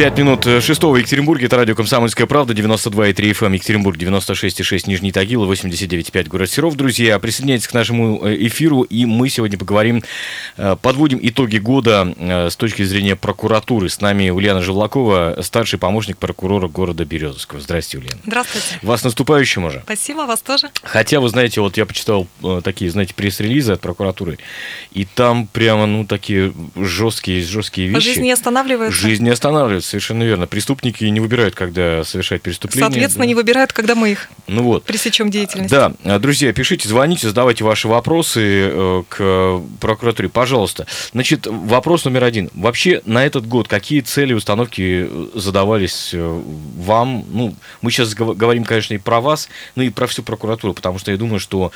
5 минут шестого в Екатеринбурге. Это радио «Комсомольская правда». 92,3 FM эм, Екатеринбург, 96,6 Нижний Тагил, 89,5 город Серов. Друзья, присоединяйтесь к нашему э, эфиру. И мы сегодня поговорим, э, подводим итоги года э, с точки зрения прокуратуры. С нами Ульяна Живлакова, старший помощник прокурора города Березовского. Здравствуйте, Ульяна. Здравствуйте. Вас наступающим уже. Спасибо, вас тоже. Хотя, вы знаете, вот я почитал такие, знаете, пресс-релизы от прокуратуры, и там прямо, ну, такие жесткие, жесткие вещи. Жизнь не останавливается. Жизнь не останавливается совершенно верно. Преступники не выбирают, когда совершать преступление. Соответственно, да. не выбирают, когда мы их ну вот. пресечем деятельность. Да, друзья, пишите, звоните, задавайте ваши вопросы э, к прокуратуре, пожалуйста. Значит, вопрос номер один. Вообще на этот год какие цели установки э, задавались э, вам? Ну, мы сейчас говорим, конечно, и про вас, но и про всю прокуратуру, потому что я думаю, что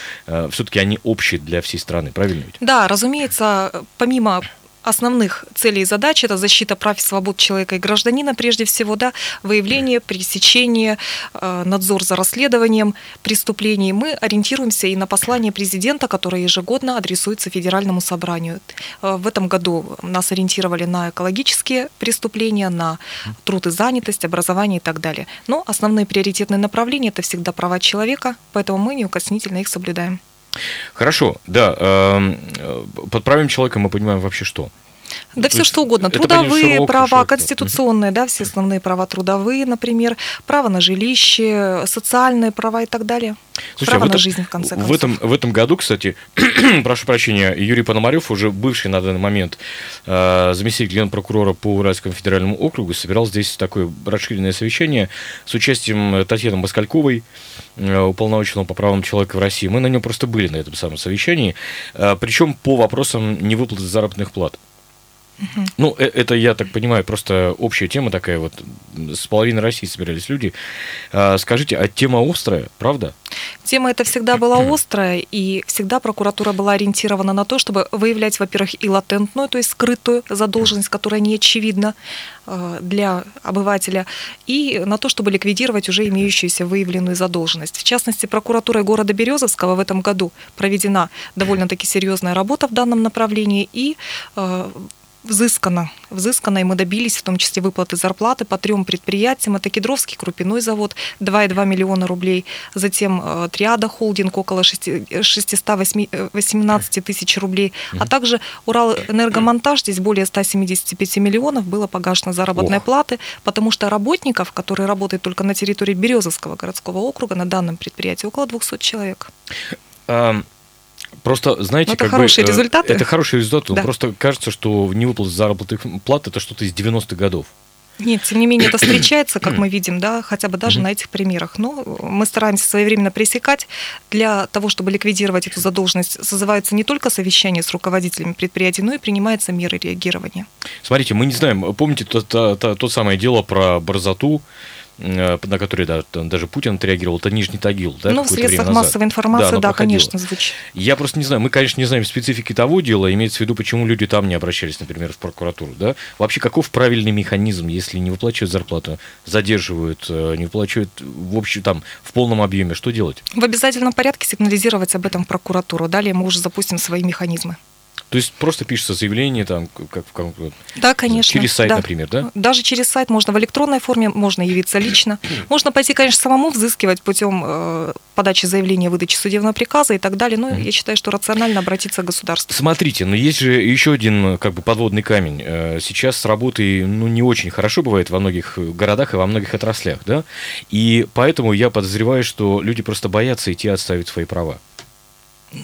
все-таки они общие для всей страны, правильно ведь? Да, разумеется, помимо основных целей и задач это защита прав и свобод человека и гражданина прежде всего, да, выявление, пресечение, э, надзор за расследованием преступлений. Мы ориентируемся и на послание президента, которое ежегодно адресуется Федеральному собранию. Э, в этом году нас ориентировали на экологические преступления, на труд и занятость, образование и так далее. Но основные приоритетные направления это всегда права человека, поэтому мы неукоснительно их соблюдаем. Хорошо, да. Эм, э, под правым человеком мы понимаем вообще что? Да все что угодно. Трудовые права, конституционные, да, все основные права трудовые, например, право на жилище, социальные права и так далее. Слушай, право а в на жизнь, в конце концов. В этом, в этом году, кстати, прошу прощения, Юрий Пономарев, уже бывший на данный момент э, заместитель генпрокурора по Уральскому федеральному округу, собирал здесь такое расширенное совещание с участием Татьяны Москальковой, э, уполномоченного по правам человека в России. Мы на нем просто были на этом самом совещании, э, причем по вопросам невыплаты заработных плат. Угу. Ну, э, это, я так понимаю, просто общая тема такая вот. С половины России собирались люди. А, скажите, а тема острая, правда? Тема эта всегда была острая, и всегда прокуратура была ориентирована на то, чтобы выявлять, во-первых, и латентную, то есть скрытую задолженность, которая не очевидна э, для обывателя, и на то, чтобы ликвидировать уже имеющуюся выявленную задолженность. В частности, прокуратурой города Березовского в этом году проведена довольно-таки серьезная работа в данном направлении, и э, взыскано. Взыскано, и мы добились в том числе выплаты зарплаты по трем предприятиям. Это Кедровский крупяной завод, 2,2 миллиона рублей. Затем э, Триада холдинг, около 618 э, тысяч рублей. А также Урал энергомонтаж, здесь более 175 миллионов было погашено заработной Ох. платы, потому что работников, которые работают только на территории Березовского городского округа, на данном предприятии около 200 человек. Просто, знаете, это как хорошие бы, э, результаты. Это хорошие результаты. Да. Просто кажется, что невыплата заработных плат это что-то из 90-х годов. Нет, тем не менее это встречается, как мы видим, да, хотя бы даже на этих примерах. Но мы стараемся своевременно пресекать. Для того, чтобы ликвидировать эту задолженность, созываются не только совещания с руководителями предприятий, но и принимаются меры реагирования. Смотрите, мы не знаем, помните то, то, то, то самое дело про борзоту, на который да, даже Путин отреагировал, это Нижний Тагил. Да, ну, в средствах массовой информации, да, да конечно, звучит. Я просто не знаю, мы, конечно, не знаем специфики того дела, имеется в виду, почему люди там не обращались, например, в прокуратуру. Да? Вообще, каков правильный механизм, если не выплачивают зарплату, задерживают, э, не выплачивают в общем, там, в полном объеме, что делать? В обязательном порядке сигнализировать об этом в прокуратуру. Далее мы уже запустим свои механизмы. То есть просто пишется заявление там, как, как да, конечно, через сайт, да. например, да? Даже через сайт можно в электронной форме, можно явиться лично, можно пойти, конечно, самому взыскивать путем э, подачи заявления, выдачи судебного приказа и так далее. Но я считаю, что рационально обратиться к государству. Смотрите, но есть же еще один как бы подводный камень. Э, сейчас с работой ну, не очень хорошо бывает во многих городах и во многих отраслях, да? И поэтому я подозреваю, что люди просто боятся идти отставить свои права.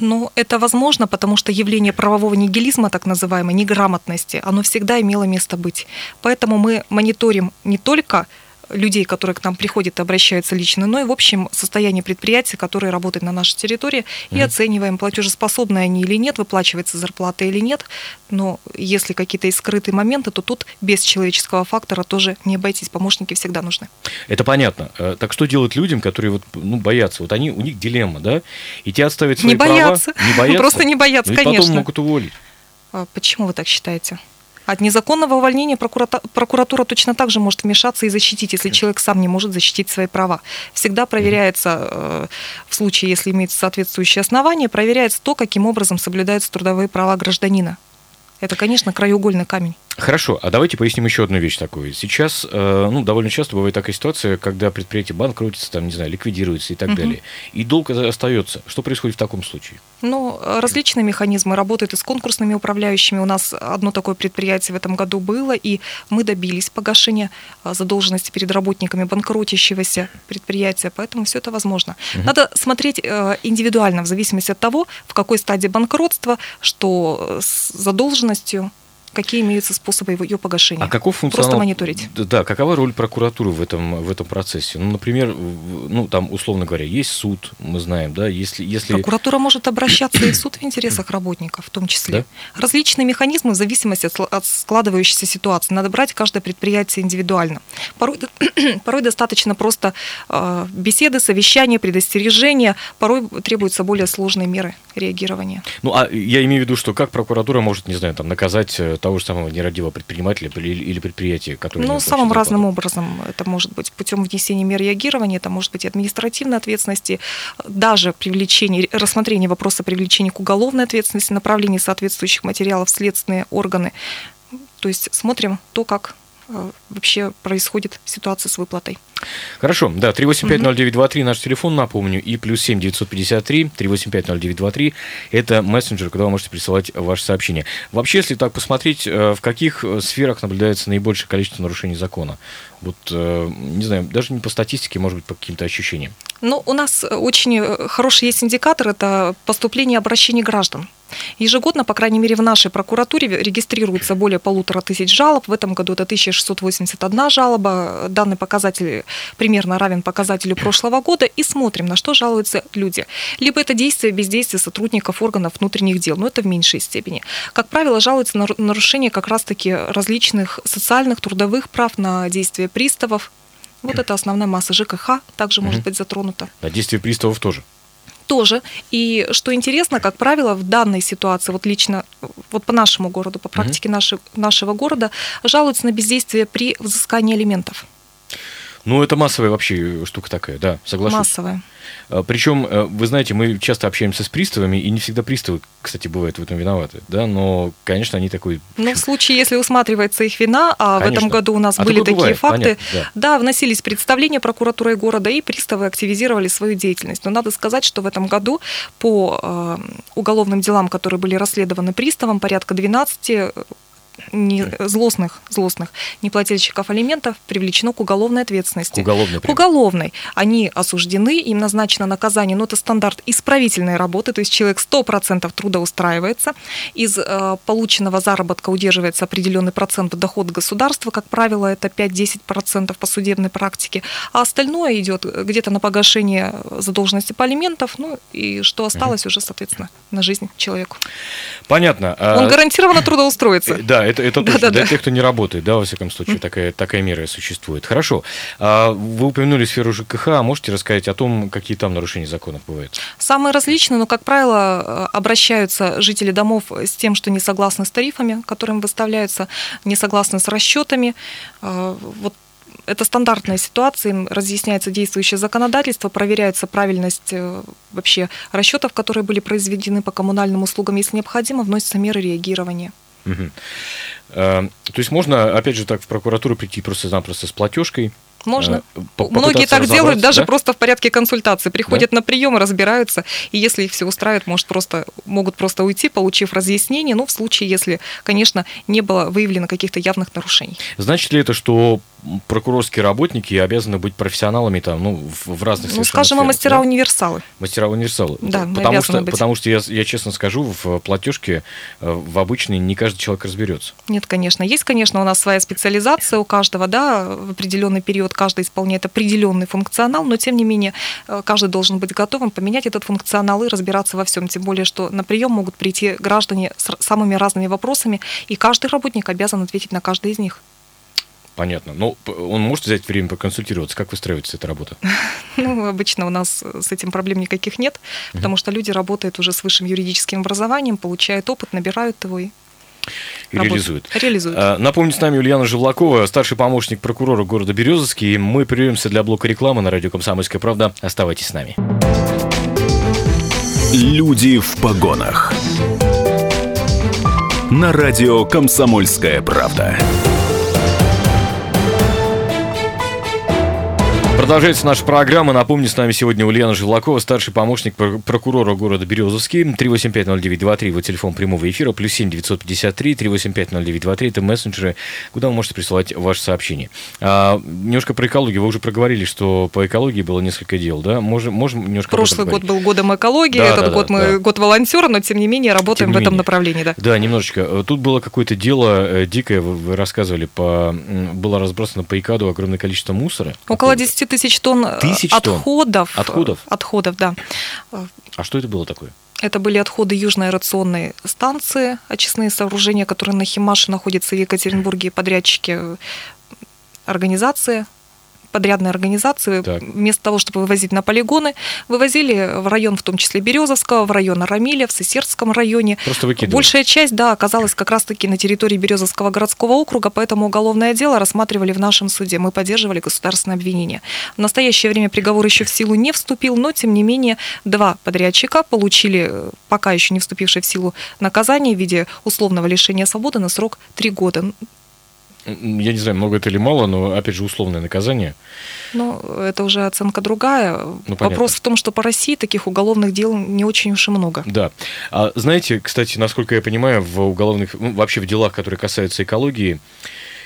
Ну, это возможно, потому что явление правового нигилизма, так называемой, неграмотности, оно всегда имело место быть. Поэтому мы мониторим не только людей, которые к нам приходят и обращаются лично, но и в общем состояние предприятий, которые работают на нашей территории, и mm. оцениваем, платежеспособны они или нет, выплачивается зарплата или нет. Но если какие-то скрытые моменты, то тут без человеческого фактора тоже не обойтись. Помощники всегда нужны. Это понятно. Э, так что делать людям, которые вот, ну, боятся? Вот они, у них дилемма, да? Идти отставить свои не права? Боятся. Не боятся. Просто не боятся, ну, и конечно. потом могут уволить. А почему вы так считаете? От незаконного увольнения прокуратура, прокуратура точно так же может вмешаться и защитить, если человек сам не может защитить свои права. Всегда проверяется, э, в случае, если имеется соответствующие основания, проверяется то, каким образом соблюдаются трудовые права гражданина. Это, конечно, краеугольный камень. Хорошо, а давайте поясним еще одну вещь такую. Сейчас, э, ну, довольно часто бывает такая ситуация, когда предприятие банкротится, там, не знаю, ликвидируется и так угу. далее. И долг остается. Что происходит в таком случае? Ну, различные механизмы работают и с конкурсными управляющими. У нас одно такое предприятие в этом году было, и мы добились погашения э, задолженности перед работниками банкротящегося предприятия, поэтому все это возможно. Угу. Надо смотреть э, индивидуально, в зависимости от того, в какой стадии банкротства, что с задолженностью какие имеются способы ее погашения. А каков функционал... Просто мониторить. Да, какова роль прокуратуры в этом, в этом процессе? Ну, например, ну, там, условно говоря, есть суд, мы знаем, да, если... если... Прокуратура может обращаться и в суд в интересах работников, в том числе. Да? Различные механизмы в зависимости от складывающейся ситуации. Надо брать каждое предприятие индивидуально. Порой, порой достаточно просто э, беседы, совещания, предостережения. Порой требуются более сложные меры реагирования. Ну, а я имею в виду, что как прокуратура может, не знаю, там, наказать э, того же самого нерадивого предпринимателя или, предприятия, которое... Ну, самым разным образом. Это может быть путем внесения мер реагирования, это может быть административной ответственности, даже привлечение, рассмотрение вопроса привлечения к уголовной ответственности, направление соответствующих материалов в следственные органы. То есть смотрим то, как вообще происходит ситуация с выплатой. Хорошо, да, 3850923 наш телефон, напомню, и плюс 7 953 3850923 это мессенджер, куда вы можете присылать ваши сообщения. Вообще, если так посмотреть, э, в каких э, сферах наблюдается наибольшее количество нарушений закона? Вот, э, не знаю, даже не по статистике, может быть, по каким-то ощущениям. Ну, у нас очень хороший есть индикатор, это поступление обращений граждан. Ежегодно, по крайней мере, в нашей прокуратуре регистрируется более полутора тысяч жалоб. В этом году это 1681 жалоба. Данный показатель примерно равен показателю прошлого года. И смотрим, на что жалуются люди. Либо это действие, бездействие сотрудников органов внутренних дел, но это в меньшей степени. Как правило, жалуются на нарушение как раз-таки различных социальных, трудовых прав, на действия приставов. Вот это основная масса ЖКХ также может быть затронута. А действия приставов тоже? Тоже. И что интересно, как правило, в данной ситуации, вот лично вот по нашему городу, по практике угу. наши, нашего города, жалуются на бездействие при взыскании алиментов. Ну, это массовая вообще штука такая, да, соглашусь. Массовая. А, Причем, э, вы знаете, мы часто общаемся с приставами, и не всегда приставы, кстати, бывают в этом виноваты, да, но, конечно, они такой... Ну, в случае, если усматривается их вина, а конечно. в этом году у нас а были такие бывает, факты, понятно, да. да, вносились представления прокуратурой города, и приставы активизировали свою деятельность. Но надо сказать, что в этом году по э, уголовным делам, которые были расследованы приставом, порядка 12 не, злостных, злостных неплательщиков алиментов привлечено к уголовной ответственности. К уголовной. К уголовной. Они осуждены, им назначено наказание, но это стандарт исправительной работы, то есть человек 100% трудоустраивается, из э, полученного заработка удерживается определенный процент доход государства, как правило, это 5-10% по судебной практике, а остальное идет где-то на погашение задолженности по алиментов, ну и что осталось угу. уже, соответственно, на жизнь человеку. Понятно. Он а гарантированно трудоустроится. Да, это, это точно. Да, для тех, кто не работает, да, во всяком случае, такая, такая мера существует. Хорошо. А вы упомянули сферу ЖКХ. А можете рассказать о том, какие там нарушения законов бывают? Самые различные, но, как правило, обращаются жители домов с тем, что не согласны с тарифами, которым выставляются, не согласны с расчетами. А, вот это стандартная ситуация, им разъясняется действующее законодательство, проверяется правильность э, вообще расчетов, которые были произведены по коммунальным услугам. Если необходимо, вносятся меры реагирования. Угу. То есть можно, опять же, так в прокуратуру прийти просто-напросто с платежкой, можно. Э, Многие так делают даже да? просто в порядке консультации. Приходят да? на прием, разбираются, и если их все устраивает, может просто, могут просто уйти, получив разъяснение, ну, в случае, если, конечно, не было выявлено каких-то явных нарушений. Значит ли это, что прокурорские работники обязаны быть профессионалами там, ну, в, в разных Ну, скажем, сферах, мастера-универсалы. Да? Мастера-универсалы. Да, потому что, быть. потому что я, я честно скажу, в платежке э, в обычной не каждый человек разберется. Нет, конечно. Есть, конечно, у нас своя специализация у каждого, да, в определенный период каждый исполняет определенный функционал, но тем не менее э, каждый должен быть готовым поменять этот функционал и разбираться во всем. Тем более, что на прием могут прийти граждане с самыми разными вопросами, и каждый работник обязан ответить на каждый из них. Понятно. Но ну, он может взять время поконсультироваться. Как выстраивается эта работа? Ну, обычно у нас с этим проблем никаких нет, потому что люди работают уже с высшим юридическим образованием, получают опыт, набирают его и и реализует. реализует. А, напомню, с нами Ульяна Живлакова, старший помощник прокурора города Березовский. Мы прервемся для блока рекламы на радио «Комсомольская правда». Оставайтесь с нами. Люди в погонах. На радио «Комсомольская правда». Продолжается наша программа. Напомню, с нами сегодня Ульяна Живлакова, старший помощник прокурора города Березовский. 3850923, вот телефон прямого эфира, плюс 7 953 3850923, это мессенджеры, куда вы можете присылать ваши сообщения. А, немножко про экологию. Вы уже проговорили, что по экологии было несколько дел, да? Можем, можем немножко Прошлый год был годом экологии, да, этот да, год да, мы да. год волонтера, но тем не менее работаем тем в этом менее. направлении, да. Да, немножечко. Тут было какое-то дело э, дикое, вы рассказывали, по, было разбросано по ИКАДу огромное количество мусора. Около 10 тысяч тонн э, тысяч отходов. Тонн. Отходов? Отходов, да. А что это было такое? Это были отходы Южной аэрационной станции, очистные сооружения, которые на Химаше находятся в Екатеринбурге, подрядчики э, организации подрядные организации, так. вместо того, чтобы вывозить на полигоны, вывозили в район, в том числе Березовского, в район Арамиля, в Сысердском районе. Просто выкидывали. Большая часть, да, оказалась как раз-таки на территории Березовского городского округа, поэтому уголовное дело рассматривали в нашем суде. Мы поддерживали государственное обвинение. В настоящее время приговор еще в силу не вступил, но, тем не менее, два подрядчика получили э, пока еще не вступившее в силу наказание в виде условного лишения свободы на срок три года я не знаю, много это или мало, но, опять же, условное наказание. Ну, это уже оценка другая. Ну, Вопрос в том, что по России таких уголовных дел не очень уж и много. Да. А знаете, кстати, насколько я понимаю, в уголовных, ну, вообще в делах, которые касаются экологии,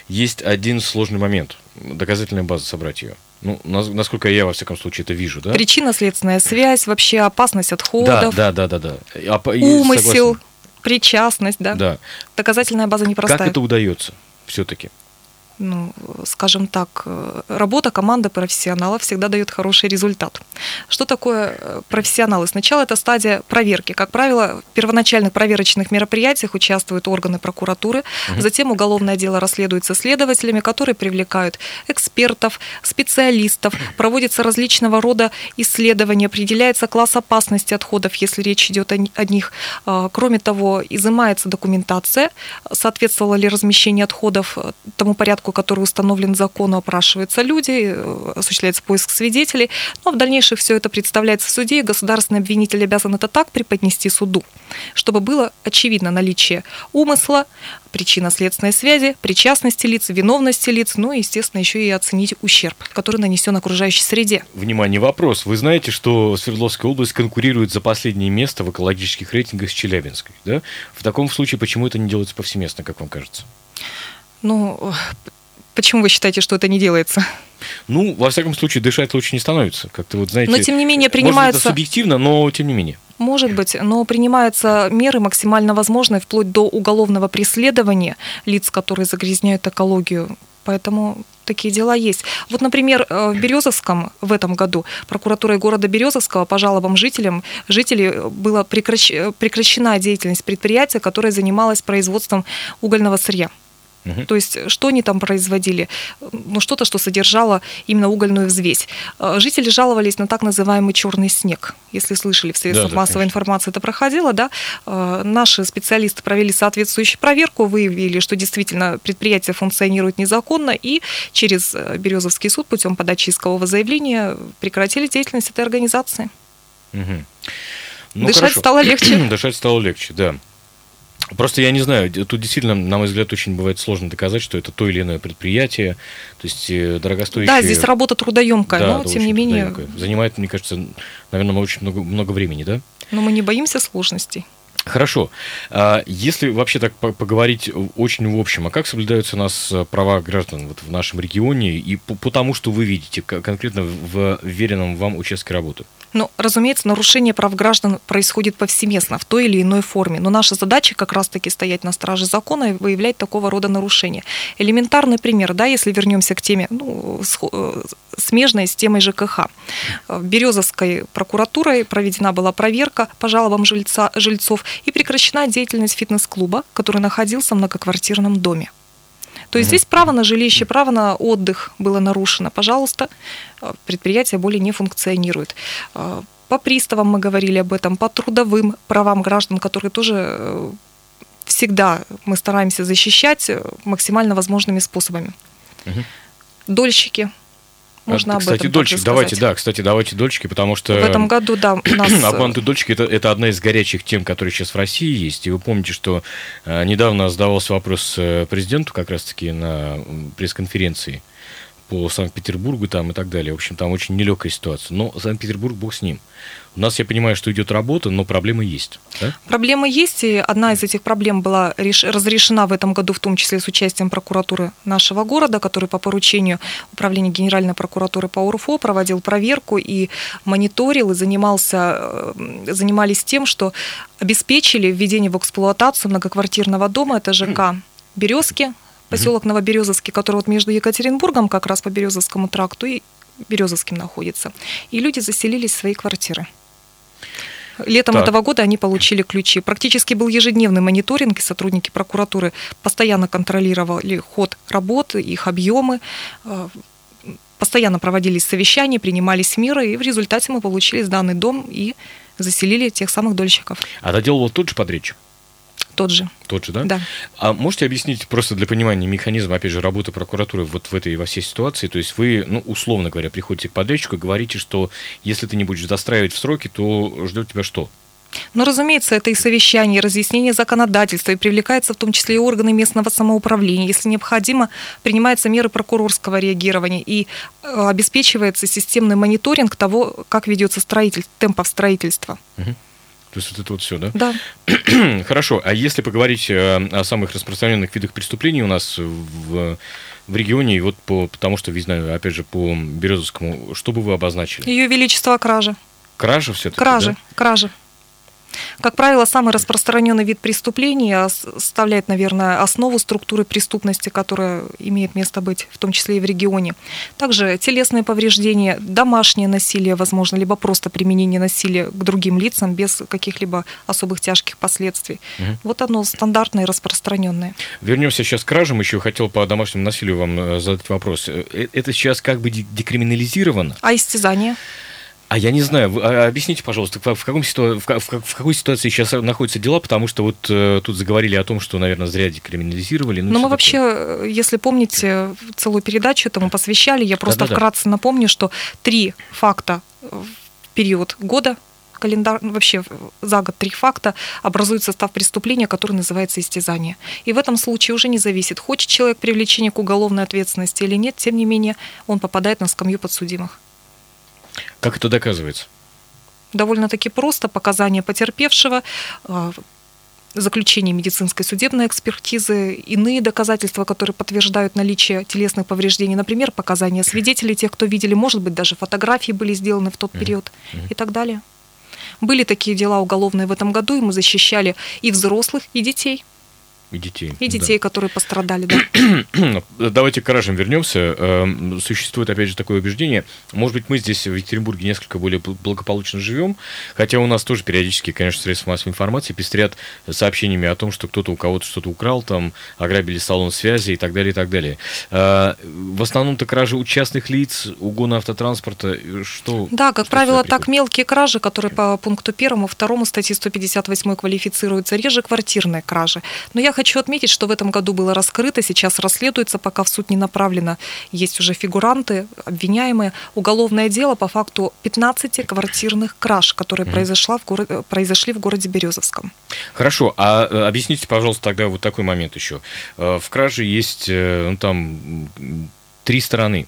есть один сложный момент. Доказательная база собрать ее. Ну, насколько я, во всяком случае, это вижу, да? Причинно-следственная связь, вообще опасность отходов. Да, да, да, да. да. Умысел, причастность, да? Да. Доказательная база непростая. Как это удается? Все-таки? Ну, скажем так, э, работа команды профессионалов всегда дает хороший результат. Что такое э, профессионалы? Сначала это стадия проверки. Как правило, в первоначальных проверочных мероприятиях участвуют органы прокуратуры, угу. затем уголовное дело расследуется следователями, которые привлекают экспертов, специалистов, проводятся различного рода исследования, определяется класс опасности отходов, если речь идет о, о них. А, кроме того, изымается документация, соответствовало ли размещение отходов э, тому порядку, порядку, который установлен законом, опрашиваются люди, э, осуществляется поиск свидетелей. Но в дальнейшем все это представляется в суде, и государственный обвинитель обязан это так преподнести суду, чтобы было очевидно наличие умысла, причинно-следственной связи, причастности лиц, виновности лиц, ну и, естественно, еще и оценить ущерб, который нанесен окружающей среде. Внимание, вопрос. Вы знаете, что Свердловская область конкурирует за последнее место в экологических рейтингах с Челябинской? Да? В таком случае почему это не делается повсеместно, как вам кажется? Ну, почему вы считаете, что это не делается? Ну, во всяком случае, дышать лучше не становится. Как-то вот, знаете, но тем не менее принимаются... Может, это субъективно, но тем не менее. Может быть, но принимаются меры максимально возможные, вплоть до уголовного преследования лиц, которые загрязняют экологию. Поэтому такие дела есть. Вот, например, э, в Березовском в этом году прокуратурой города Березовского по жалобам жителям, жителей была прекращена деятельность предприятия, которое занималось производством угольного сырья. Угу. То есть что они там производили? Ну, что-то, что содержало именно угольную взвесь. Э, жители жаловались на так называемый черный снег. Если слышали, в средствах да, да, массовой конечно. информации это проходило, да. Э, наши специалисты провели соответствующую проверку, выявили, что действительно предприятие функционирует незаконно, и через э, Березовский суд путем подачи искового заявления прекратили деятельность этой организации. Угу. Ну, Дышать хорошо. стало легче. Дышать стало легче, да. Просто я не знаю, тут действительно, на мой взгляд, очень бывает сложно доказать, что это то или иное предприятие, то есть э, дорогостоящее. Да, здесь работа трудоемкая, да, но тем не менее. Занимает, мне кажется, наверное, очень много, много времени, да? Но мы не боимся сложностей. Хорошо. А если вообще так поговорить очень в общем, а как соблюдаются у нас э, права граждан вот в нашем регионе и по тому, что вы видите конкретно в веренном вам участке работы? Ну, разумеется, нарушение прав граждан происходит повсеместно, в той или иной форме. Но наша задача как раз-таки стоять на страже закона и выявлять такого рода нарушения. Элементарный пример, да, если вернемся к теме, ну, э, смежной с темой ЖКХ. В Березовской прокуратурой проведена была проверка по жалобам жильца, жильцов и прекращена деятельность фитнес-клуба, который находился в многоквартирном доме. То есть здесь право на жилище, право на отдых было нарушено. Пожалуйста, э, предприятие более не функционирует. Э, по приставам мы говорили об этом, по трудовым правам граждан, которые тоже э, всегда мы стараемся защищать максимально возможными способами. Угу. Дольщики, можно кстати, об этом дольщик, давайте, да, кстати, давайте дольщики, потому что... В этом году, да, у нас... Обманутые дольщики это, это одна из горячих тем, которые сейчас в России есть. И вы помните, что э, недавно задавался вопрос э, президенту как раз-таки на пресс-конференции по Санкт-Петербургу там и так далее. В общем, там очень нелегкая ситуация. Но Санкт-Петербург, бог с ним. У нас, я понимаю, что идет работа, но проблемы есть. Да? Проблемы есть, и одна из этих проблем была реш... разрешена в этом году, в том числе с участием прокуратуры нашего города, который по поручению Управления Генеральной прокуратуры по УРФО проводил проверку и мониторил, и занимался, э, занимались тем, что обеспечили введение в эксплуатацию многоквартирного дома, это ЖК «Березки», поселок Новоберезовский, который вот между Екатеринбургом, как раз по Березовскому тракту, и Березовским находится. И люди заселились в свои квартиры. Летом так. этого года они получили ключи. Практически был ежедневный мониторинг, и сотрудники прокуратуры постоянно контролировали ход работы, их объемы, э, постоянно проводились совещания, принимались меры, и в результате мы получили сданный дом и заселили тех самых дольщиков. А доделывал тот же подрядчик? Тот же. Тот же, да? Да. А можете объяснить просто для понимания механизма, опять же, работы прокуратуры вот в этой во всей ситуации? То есть вы, ну, условно говоря, приходите к подрядчику и говорите, что если ты не будешь застраивать в сроки, то ждет тебя что? Ну, разумеется, это и совещание, и разъяснение законодательства, и привлекаются в том числе и органы местного самоуправления. Если необходимо, принимаются меры прокурорского реагирования и э, обеспечивается системный мониторинг того, как ведется строительство, темпов строительства. Угу. То есть вот это вот все, да? Да. Хорошо. А если поговорить э, о самых распространенных видах преступлений у нас в, в регионе, и вот по, потому что, знаю, опять же, по Березовскому, что бы вы обозначили? Ее величество кража. Кража все-таки? Кража, да? кража. Как правило, самый распространенный вид преступления составляет, наверное, основу структуры преступности, которая имеет место быть, в том числе и в регионе. Также телесные повреждения, домашнее насилие, возможно, либо просто применение насилия к другим лицам без каких-либо особых тяжких последствий. Угу. Вот оно стандартное и распространенное. Вернемся сейчас к кражам. Еще хотел по домашнему насилию вам э, задать вопрос. Э, э, это сейчас как бы декриминализировано? А истязание? А я не знаю, вы, а, объясните, пожалуйста, в, в, каком ситу... в, в, в какой ситуации сейчас находятся дела, потому что вот э, тут заговорили о том, что, наверное, зря декриминализировали. Ну, Но мы вообще, такое. если помните, целую передачу этому посвящали, я просто Да-да-да. вкратце напомню, что три факта в период года календар, ну, вообще за год три факта образуют состав преступления, который называется истязание. И в этом случае уже не зависит, хочет человек привлечения к уголовной ответственности или нет, тем не менее он попадает на скамью подсудимых. Как это доказывается? Довольно-таки просто. Показания потерпевшего, а, заключение медицинской судебной экспертизы, иные доказательства, которые подтверждают наличие телесных повреждений, например, показания свидетелей, тех, кто видели, может быть, даже фотографии были сделаны в тот период mm-hmm. и так далее. Были такие дела уголовные в этом году, и мы защищали и взрослых, и детей. И детей. И детей, да. которые пострадали, да. Давайте к гаражам вернемся. Эм, существует, опять же, такое убеждение. Может быть, мы здесь, в Екатеринбурге, несколько более благополучно живем, хотя у нас тоже периодически, конечно, средства массовой информации пестрят сообщениями о том, что кто-то у кого-то что-то украл, там, ограбили салон связи и так далее, и так далее. Э, в основном-то кражи у частных лиц, угона автотранспорта, что... Да, как что правило, так мелкие кражи, которые по пункту первому, второму статьи 158 квалифицируются, реже квартирные кражи. Но я хочу отметить, что в этом году было раскрыто, сейчас расследуется, пока в суд не направлено. Есть уже фигуранты, обвиняемые. Уголовное дело по факту 15 квартирных краж, которые mm. произошла в горо- произошли в городе Березовском. Хорошо, а э, объясните, пожалуйста, тогда вот такой момент еще. Э, в краже есть э, ну, там три стороны.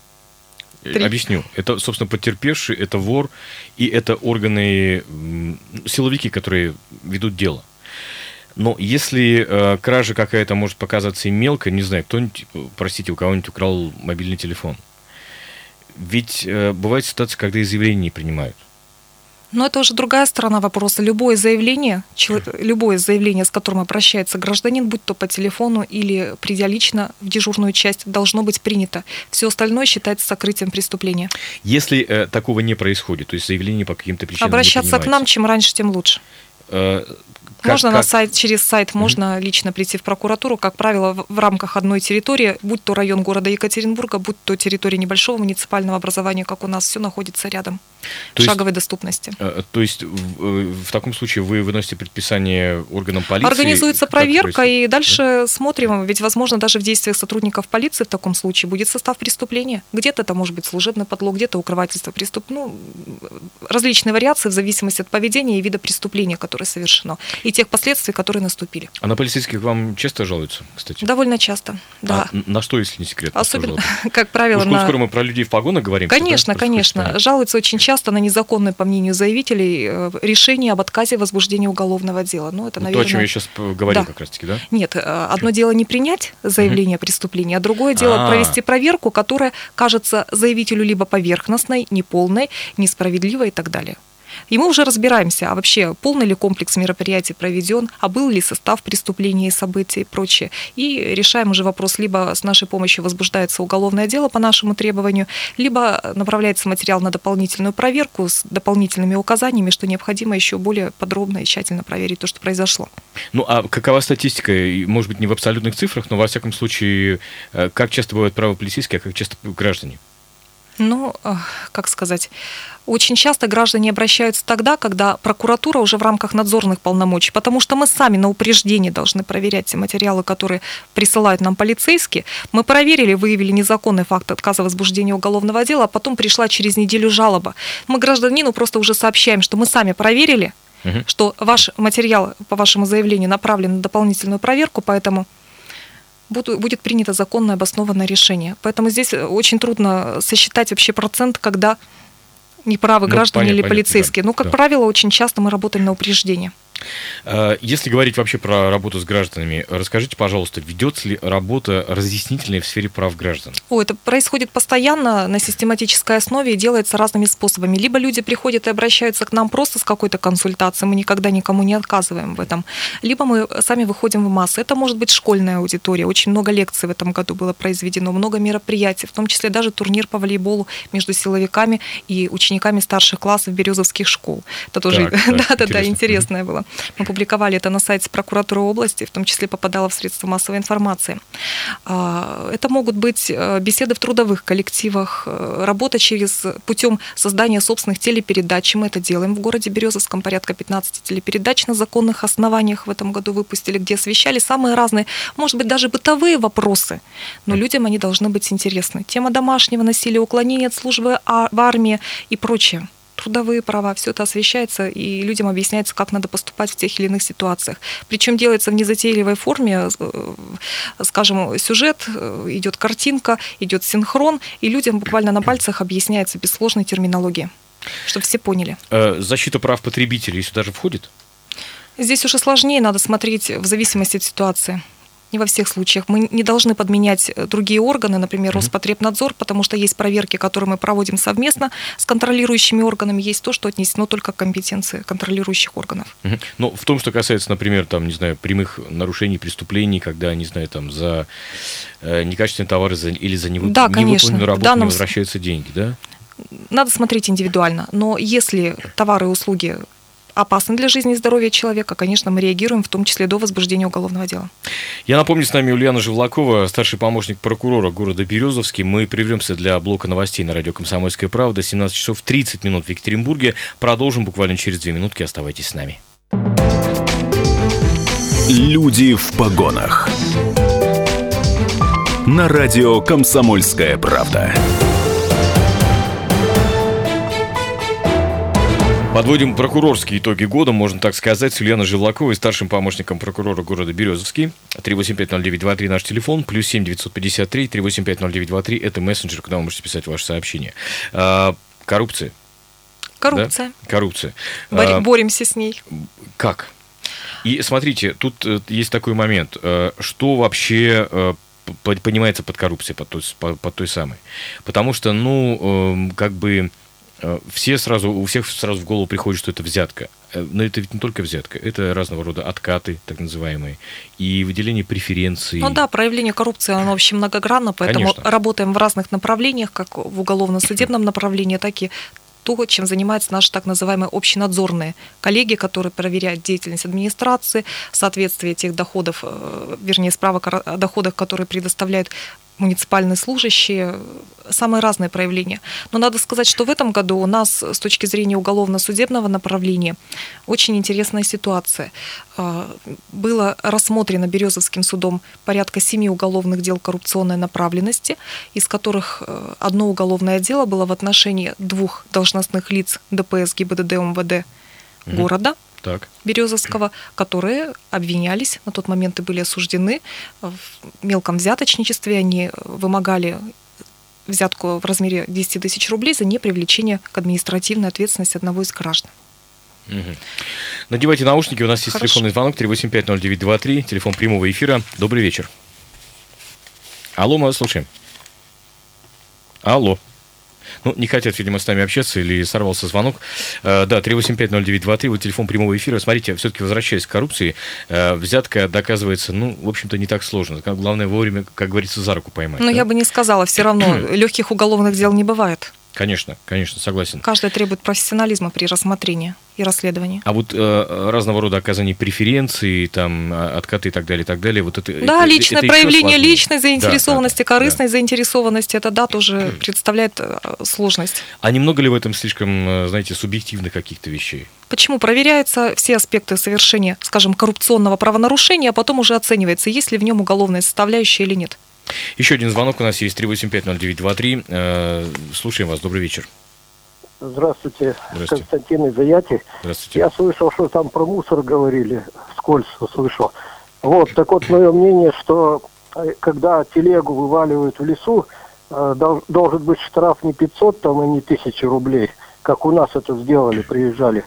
Три. Объясню. Это, собственно, потерпевший, это вор, и это органы, силовики, которые ведут дело. Но если э, кража какая-то может показаться и мелкой, не знаю, кто-нибудь, простите, у кого-нибудь украл мобильный телефон. Ведь э, бывают ситуации, когда и заявления не принимают. Но это уже другая сторона вопроса. Любое заявление, любое заявление, с которым обращается гражданин, будь то по телефону или придя лично в дежурную часть, должно быть принято. Все остальное считается сокрытием преступления. Если э, такого не происходит, то есть заявление по каким-то причинам Обращаться к нам, чем раньше, тем лучше. Как, можно как... на сайт, через сайт mm-hmm. можно лично прийти в прокуратуру, как правило, в, в рамках одной территории, будь то район города Екатеринбурга, будь то территория небольшого муниципального образования, как у нас, все находится рядом, то в есть, шаговой доступности. Э, то есть в, э, в таком случае вы выносите предписание органам полиции? Организуется проверка, и дальше да? смотрим, ведь, возможно, даже в действиях сотрудников полиции в таком случае будет состав преступления. Где-то это может быть служебный подлог, где-то укрывательство преступ... ну, различные вариации в зависимости от поведения и вида преступления, которое совершено. И тех последствий, которые наступили. А на полицейских вам часто жалуются, кстати? Довольно часто, да. А на что, если не секрет? Особенно, как правило, на... Скоро мы про людей в погонах говорим. Конечно, да? конечно. Жалуются очень часто на незаконное, по мнению заявителей, э, решение об отказе возбуждения уголовного дела. Ну, это, наверное... То, о чем я сейчас говорил да. как раз-таки, да? Нет, э, одно дело не принять заявление о преступлении, а другое дело А-а-а. провести проверку, которая кажется заявителю либо поверхностной, неполной, несправедливой и так далее. И мы уже разбираемся, а вообще полный ли комплекс мероприятий проведен, а был ли состав преступления и событий и прочее. И решаем уже вопрос, либо с нашей помощью возбуждается уголовное дело по нашему требованию, либо направляется материал на дополнительную проверку с дополнительными указаниями, что необходимо еще более подробно и тщательно проверить то, что произошло. Ну а какова статистика? Может быть, не в абсолютных цифрах, но во всяком случае, э, как часто бывают правополицейские, а как часто граждане? Ну, как сказать, очень часто граждане обращаются тогда, когда прокуратура уже в рамках надзорных полномочий, потому что мы сами на упреждение должны проверять те материалы, которые присылают нам полицейские. Мы проверили, выявили незаконный факт отказа возбуждения уголовного дела, а потом пришла через неделю жалоба. Мы гражданину просто уже сообщаем, что мы сами проверили, угу. что ваш материал по вашему заявлению направлен на дополнительную проверку, поэтому будет принято законное обоснованное решение. Поэтому здесь очень трудно сосчитать вообще процент, когда неправы ну, граждане понятно, или полицейские. Да, ну, как да. правило, очень часто мы работаем на упреждение. А, если говорить вообще про работу с гражданами, расскажите, пожалуйста, ведется ли работа разъяснительная в сфере прав граждан? О, это происходит постоянно на систематической основе и делается разными способами. Либо люди приходят и обращаются к нам просто с какой-то консультацией, мы никогда никому не отказываем в этом. Либо мы сами выходим в массы. Это может быть школьная аудитория. Очень много лекций в этом году было произведено, много мероприятий, в том числе даже турнир по волейболу между силовиками и учениками старших классов березовских школ. Это тоже, да-да-да, интересное было. Мы публиковали это на сайте прокуратуры области, в том числе попадало в средства массовой информации. А, это могут быть э, беседы в трудовых коллективах, э, работа через путем создания собственных телепередач. Мы это делаем в городе Березовском, порядка 15 телепередач на законных основаниях в этом году выпустили, где освещали самые разные, может быть, даже бытовые вопросы, но людям они должны быть интересны. Тема домашнего насилия, уклонения от службы а, в армии и прочее трудовые права, все это освещается, и людям объясняется, как надо поступать в тех или иных ситуациях. Причем делается в незатейливой форме, э, скажем, сюжет, э, идет картинка, идет синхрон, и людям буквально на пальцах объясняется без сложной терминологии, чтобы все поняли. Э, защита прав потребителей сюда же входит? Здесь уже сложнее, надо смотреть в зависимости от ситуации не во всех случаях. Мы не должны подменять э, другие органы, например, Роспотребнадзор, потому что есть проверки, которые мы проводим совместно с контролирующими органами, есть то, что отнесено только к компетенции контролирующих органов. Угу. Ну, в том, что касается, например, там, не знаю, прямых нарушений, преступлений, когда, не знаю, там, за э, некачественные товары за, или за невып... да, невыполненную работу данном... не возвращаются деньги, да? Надо смотреть индивидуально, но если товары и услуги опасны для жизни и здоровья человека, конечно, мы реагируем, в том числе до возбуждения уголовного дела. Я напомню, с нами Ульяна Живлакова, старший помощник прокурора города Березовский. Мы прервемся для блока новостей на радио «Комсомольская правда». 17 часов 30 минут в Екатеринбурге. Продолжим буквально через две минутки. Оставайтесь с нами. Люди в погонах. На радио «Комсомольская правда». Подводим прокурорские итоги года, можно так сказать, с Ульяной Живлаковой, старшим помощником прокурора города Березовский. 3850923 наш телефон, плюс 7 953 3850923 это мессенджер, куда вы можете писать ваше сообщение. А, коррупция. Коррупция. Да? Коррупция. Бор- а, боремся с ней. Как? И смотрите, тут э, есть такой момент. Э, что вообще э, понимается под коррупцией, под той, под той самой? Потому что, ну, эм, как бы все сразу, у всех сразу в голову приходит, что это взятка. Э, но это ведь не только взятка, это разного рода откаты, так называемые, и выделение преференций. Ну да, проявление коррупции, оно вообще многогранно, поэтому Конечно. работаем в разных направлениях, как в уголовно-судебном направлении, так и то, чем занимаются наши так называемые общенадзорные коллеги, которые проверяют деятельность администрации, соответствие тех доходов, э, вернее, справок о доходах, которые предоставляют муниципальные служащие, самые разные проявления. Но надо сказать, что в этом году у нас с точки зрения уголовно-судебного направления очень интересная ситуация. А, было рассмотрено Березовским судом порядка семи уголовных дел коррупционной направленности, из которых э, одно уголовное дело было в отношении двух должностных лиц ДПС ГИБДД МВД города – так. Березовского, которые обвинялись, на тот момент и были осуждены в мелком взяточничестве. Они вымогали взятку в размере 10 тысяч рублей за непривлечение к административной ответственности одного из граждан. Угу. Надевайте наушники, у нас есть Хорошо. телефонный звонок 3850923, телефон прямого эфира. Добрый вечер. Алло, мы вас слушаем. Алло. Ну, не хотят, видимо, с нами общаться или сорвался звонок. Э, да, 3850923, вот телефон прямого эфира. Смотрите, все-таки возвращаясь к коррупции, э, взятка доказывается, ну, в общем-то, не так сложно. Главное вовремя, как говорится, за руку поймать. Но ну, да? я бы не сказала, все равно легких уголовных дел не бывает. Конечно, конечно, согласен. Каждое требует профессионализма при рассмотрении и расследовании. А вот э, разного рода оказание преференций, там, а, откаты и так далее, и так далее, вот это... Да, это, личное это проявление личной заинтересованности, да, да, корыстной да. заинтересованности, это, да, тоже представляет э, сложность. А немного ли в этом слишком, э, знаете, субъективных каких-то вещей? Почему? Проверяются все аспекты совершения, скажем, коррупционного правонарушения, а потом уже оценивается, есть ли в нем уголовная составляющая или нет. Еще один звонок у нас есть 3850923. Э, слушаем вас. Добрый вечер. Здравствуйте, Здравствуйте. Константин из. Здравствуйте. Я слышал, что там про мусор говорили, скользь слышал. Вот, так вот, мое мнение, что э, когда телегу вываливают в лесу, э, должен быть штраф не 500 там и не 1000 рублей, как у нас это сделали, приезжали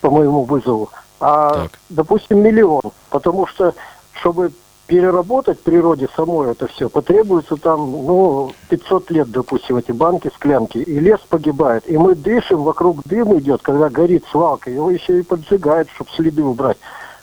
по моему вызову, а, так. допустим, миллион. Потому что, чтобы переработать в природе самой это все потребуется там, ну, 500 лет, допустим, эти банки, склянки, и лес погибает. И мы дышим, вокруг дым идет, когда горит свалка, его еще и поджигают, чтобы следы убрать.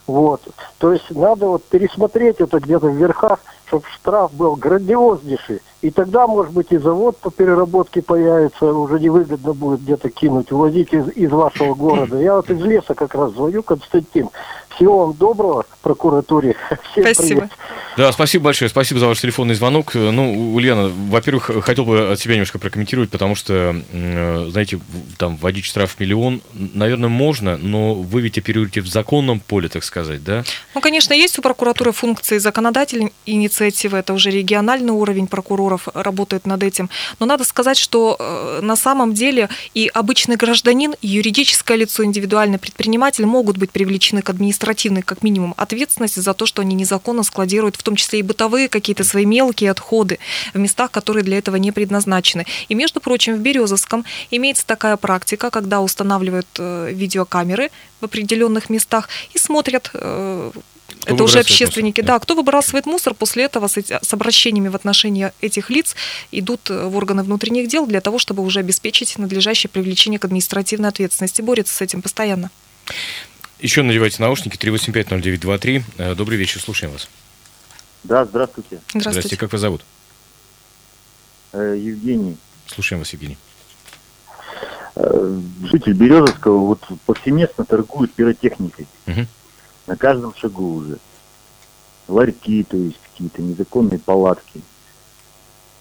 Вот. То есть надо вот пересмотреть это где-то в верхах, чтобы штраф был грандиознейший. И тогда, может быть, и завод по переработке появится, уже невыгодно будет где-то кинуть, увозить из, из вашего города. Я вот из леса как раз звоню, Константин. Всего вам доброго прокуратуре. Всем спасибо. Привет. Да, спасибо большое. Спасибо за ваш телефонный звонок. Ну, Ульяна, во-первых, хотел бы от себя немножко прокомментировать, потому что, знаете, там вводить штраф миллион, наверное, можно, но вы ведь оперируете в законном поле, так сказать, да? Ну, конечно, есть у прокуратуры функции законодательной инициативы, это уже региональный уровень прокуроров работает над этим. Но надо сказать, что э, на самом деле и обычный гражданин, и юридическое лицо, индивидуальный предприниматель могут быть привлечены к администрации административной, как минимум, ответственности за то, что они незаконно складируют, в том числе и бытовые какие-то свои мелкие отходы в местах, которые для этого не предназначены. И, между прочим, в Березовском имеется такая практика, когда устанавливают э, видеокамеры в определенных местах и смотрят э, кто это уже общественники, мусор, да. да, кто выбрасывает мусор, после этого с, с обращениями в отношении этих лиц идут э, в органы внутренних дел для того, чтобы уже обеспечить надлежащее привлечение к административной ответственности. Борется с этим постоянно. Еще надевайте наушники 3850923. Э, добрый вечер, слушаем вас. Да, здравствуйте. Здравствуйте. Здравствуйте, как вас зовут? Э, Евгений. Слушаем вас, Евгений. Э, житель Березовского вот повсеместно торгует пиротехникой. Угу. На каждом шагу уже. Ларьки, то есть какие-то незаконные палатки.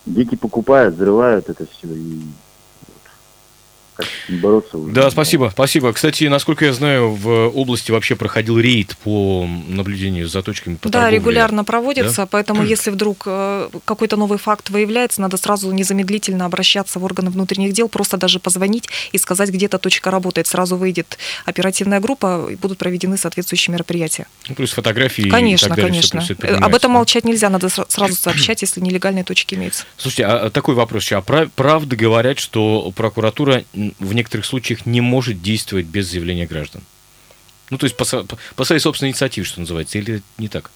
Дети покупают, взрывают это все и как бороться. Уже. Да, спасибо, спасибо. Кстати, насколько я знаю, в области вообще проходил рейд по наблюдению за точками по Да, торговле. регулярно проводится, да? поэтому если вдруг э, какой-то новый факт выявляется, надо сразу незамедлительно обращаться в органы внутренних дел, просто даже позвонить и сказать, где эта точка работает. Сразу выйдет оперативная группа и будут проведены соответствующие мероприятия. Ну, плюс фотографии Конечно, и так далее, конечно. Все, все Об этом молчать нельзя, надо сразу сообщать, если нелегальные точки имеются. Слушайте, а такой вопрос еще. А правда говорят, что прокуратура в некоторых случаях не может действовать без заявления граждан. Ну, то есть по, по своей собственной инициативе, что называется, или не так?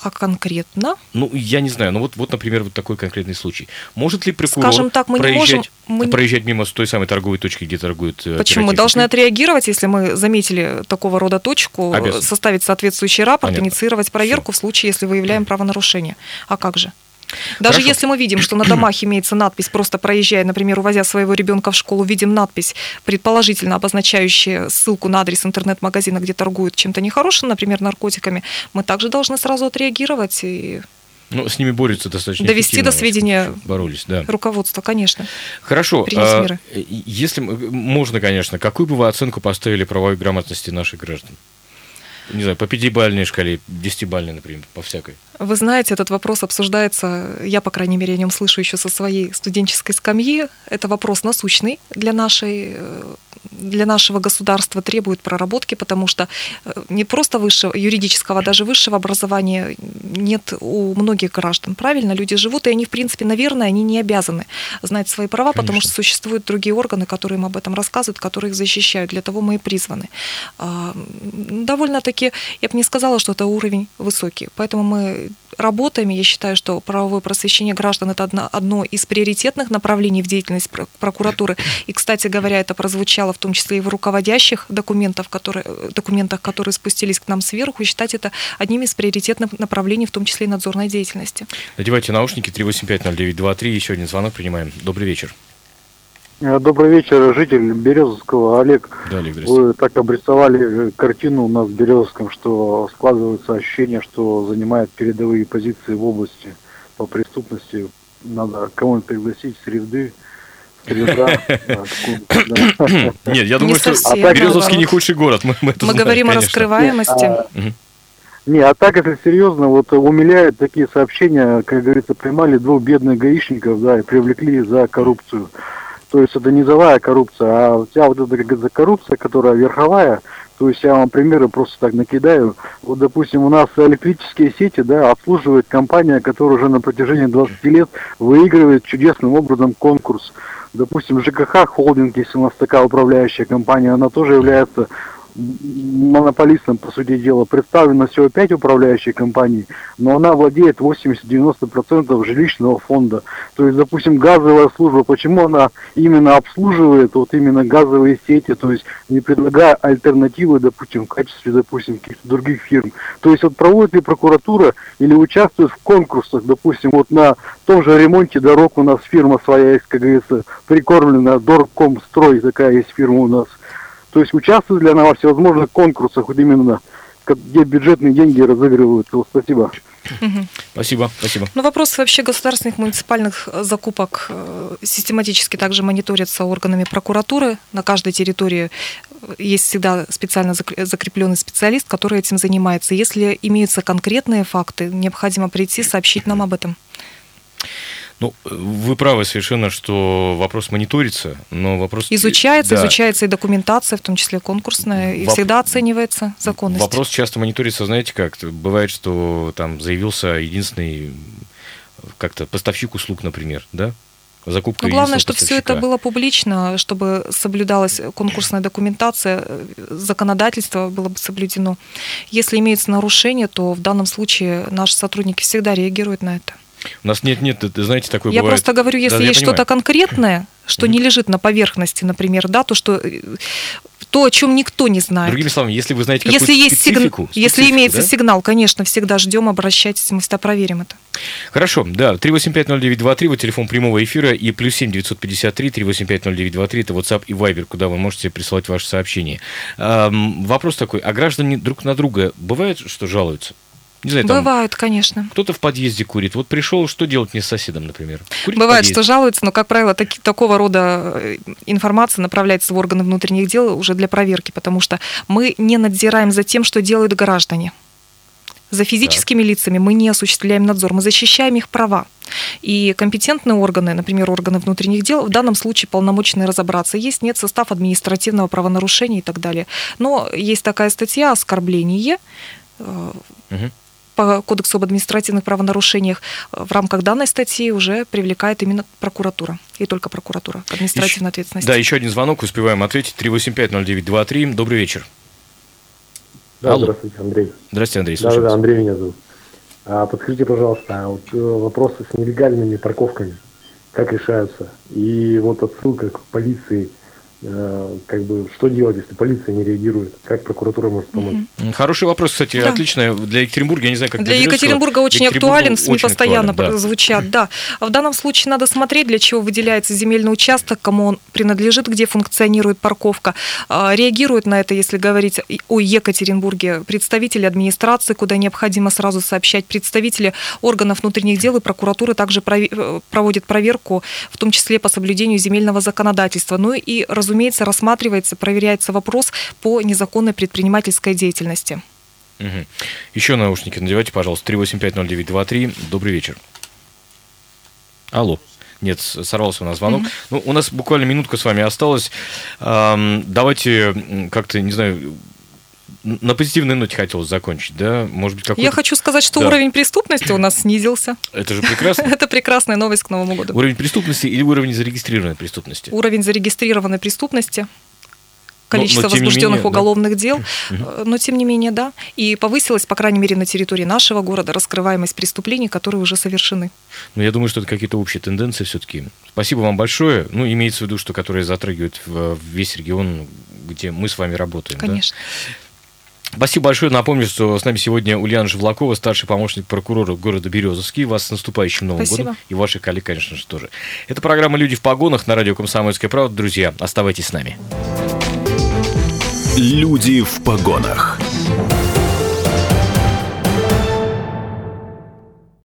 А конкретно? Ну, я не знаю. Ну, вот, вот например, вот такой конкретный случай. Может ли прокурор Скажем так, мы проезжать, не можем, мы... проезжать мимо той самой торговой точки, где торгуют э, Почему? Мы должны отреагировать, если мы заметили такого рода точку, Обязан. составить соответствующий рапорт, Понятно. инициировать проверку Все. в случае, если выявляем правонарушение. А как же? Даже Хорошо. если мы видим, что на домах имеется надпись, просто проезжая, например, увозя своего ребенка в школу, видим надпись, предположительно обозначающая ссылку на адрес интернет-магазина, где торгуют чем-то нехорошим, например, наркотиками, мы также должны сразу отреагировать и ну, с ними борются достаточно Довести до сведения боролись, да. руководства, конечно. Хорошо. А, если можно, конечно, какую бы вы оценку поставили правовой грамотности наших граждан? Не знаю, по пятибалльной шкале, десятибалльной, например, по всякой. Вы знаете, этот вопрос обсуждается, я, по крайней мере, о нем слышу еще со своей студенческой скамьи. Это вопрос насущный для нашей э, для нашего государства требует проработки, потому что э, не просто высшего, юридического, а даже высшего образования нет у многих граждан. Правильно, люди живут, и они, в принципе, наверное, они не обязаны знать свои права, Конечно. потому что существуют другие органы, которые им об этом рассказывают, которые их защищают. Для того мы и призваны. А, довольно-таки, я бы не сказала, что это уровень высокий. Поэтому мы работаем. Я считаю, что правовое просвещение граждан – это одно из приоритетных направлений в деятельности прокуратуры. И, кстати говоря, это прозвучало в том числе и в руководящих документах, которые, документах, которые спустились к нам сверху, и считать это одним из приоритетных направлений, в том числе и надзорной деятельности. Надевайте наушники 3850923. Еще один звонок принимаем. Добрый вечер. Э, добрый вечер, житель Березовского. Олег, да, Олег вы так обрисовали картину у нас в Березовском, что складывается ощущение, что занимает передовые позиции в области по преступности. Надо кого-нибудь пригласить с Нет, я думаю, что Березовский не худший город. Мы говорим о раскрываемости. А, не, а так, если серьезно, вот умиляют такие сообщения, как говорится, поймали двух бедных гаишников, да, и привлекли за коррупцию. То есть это низовая коррупция, а вся вот эта коррупция, которая верховая, то есть я вам примеры просто так накидаю. Вот, допустим, у нас электрические сети, да, обслуживает компания, которая уже на протяжении 20 лет выигрывает чудесным образом конкурс. Допустим, ЖКХ холдинг, если у нас такая управляющая компания, она тоже является монополистом, по сути дела, представлено всего 5 управляющих компаний, но она владеет 80-90% жилищного фонда. То есть, допустим, газовая служба, почему она именно обслуживает вот именно газовые сети, то есть не предлагая альтернативы, допустим, в качестве, допустим, каких-то других фирм. То есть вот проводит ли прокуратура или участвует в конкурсах, допустим, вот на том же ремонте дорог у нас фирма своя есть, как говорится, прикормленная, Дорком строй такая есть фирма у нас – то есть участвуют ли она во всевозможных конкурсах, вот именно где бюджетные деньги разыгрываются. Вот, спасибо. Спасибо, спасибо. Ну, вопрос вообще государственных муниципальных э, закупок э, систематически также мониторится органами прокуратуры. На каждой территории э, есть всегда специально закрепленный специалист, который этим занимается. Если имеются конкретные факты, необходимо прийти, сообщить нам об этом. Ну, вы правы совершенно, что вопрос мониторится, но вопрос... Изучается, да. изучается и документация, в том числе конкурсная, и Воп... всегда оценивается законность. Вопрос часто мониторится, знаете как, бывает, что там заявился единственный как-то поставщик услуг, например, да, закупка. Но главное, чтобы все это было публично, чтобы соблюдалась конкурсная документация, законодательство было бы соблюдено. Если имеется нарушение, то в данном случае наши сотрудники всегда реагируют на это. У нас нет, нет, знаете, такое Я бывает. просто говорю, если да, есть что-то конкретное, что mm-hmm. не лежит на поверхности, например, да, то что э, то, о чем никто не знает. Другими словами, если вы знаете какую-то если есть специфику, сигн... специфику, если имеется да? сигнал, конечно, всегда ждем, обращайтесь, мы всегда проверим это. Хорошо, да, 3850923, вот телефон прямого эфира, и плюс 7 953 3850923, это WhatsApp и Viber, куда вы можете присылать ваши сообщения. Эм, вопрос такой, а граждане друг на друга бывает, что жалуются? Не знаю, там Бывают, конечно. Кто-то в подъезде курит. Вот пришел, что делать мне с соседом, например? Курить Бывает, что жалуются, но, как правило, таки, такого рода э, информация направляется в органы внутренних дел уже для проверки, потому что мы не надзираем за тем, что делают граждане. За физическими так. лицами мы не осуществляем надзор, мы защищаем их права. И компетентные органы, например, органы внутренних дел, в данном случае полномочны разобраться, есть, нет состав административного правонарушения и так далее. Но есть такая статья «Оскорбление», угу по Кодексу об административных правонарушениях в рамках данной статьи уже привлекает именно прокуратура. И только прокуратура к административной еще, ответственности. Да, еще один звонок, успеваем ответить. 3850923. Добрый вечер. Да, Алло. здравствуйте, Андрей. Здравствуйте, Андрей. Да, да, Андрей меня зовут. А, подскажите, пожалуйста, а вот э, вопросы с нелегальными парковками, как решаются? И вот отсылка к полиции Э, как бы что делать, если полиция не реагирует? Как прокуратура может помочь? Хороший вопрос, кстати, да. отлично. Для Екатеринбурга, я не знаю, как Для Екатеринбурга очень актуален, СМИ очень постоянно актуален, да. звучат, да. В данном случае надо смотреть, для чего выделяется земельный участок, кому он принадлежит, где функционирует парковка. А, реагируют на это, если говорить о Екатеринбурге, представители администрации, куда необходимо сразу сообщать, представители органов внутренних дел и прокуратуры также э, проводят проверку, в том числе по соблюдению земельного законодательства. Ну и, разумеется, разумеется, рассматривается, проверяется вопрос по незаконной предпринимательской деятельности. Угу. Еще наушники надевайте, пожалуйста. 3850923. Добрый вечер. Алло. Нет, сорвался у нас звонок. Mm-hmm. Ну, у нас буквально минутка с вами осталась. Эм, давайте как-то, не знаю, на позитивной ноте хотелось закончить, да? Может быть, какой Я хочу сказать, что да. уровень преступности у нас снизился. Это же прекрасно. Это прекрасная новость к Новому году. Уровень преступности или уровень зарегистрированной преступности? Уровень зарегистрированной преступности количество но, но, возбужденных менее, уголовных да. дел, но тем не менее, да. И повысилась, по крайней мере, на территории нашего города раскрываемость преступлений, которые уже совершены. Ну, я думаю, что это какие-то общие тенденции все-таки. Спасибо вам большое. Ну, имеется в виду, что которые затрагивают весь регион, где мы с вами работаем. Конечно. Да? Спасибо большое. Напомню, что с нами сегодня Ульяна Живлакова, старший помощник прокурора города Березовский. Вас с наступающим Новым Спасибо. годом. И ваших коллег, конечно же, тоже. Это программа «Люди в погонах» на радио «Комсомольская правда». Друзья, оставайтесь с нами. «Люди в погонах».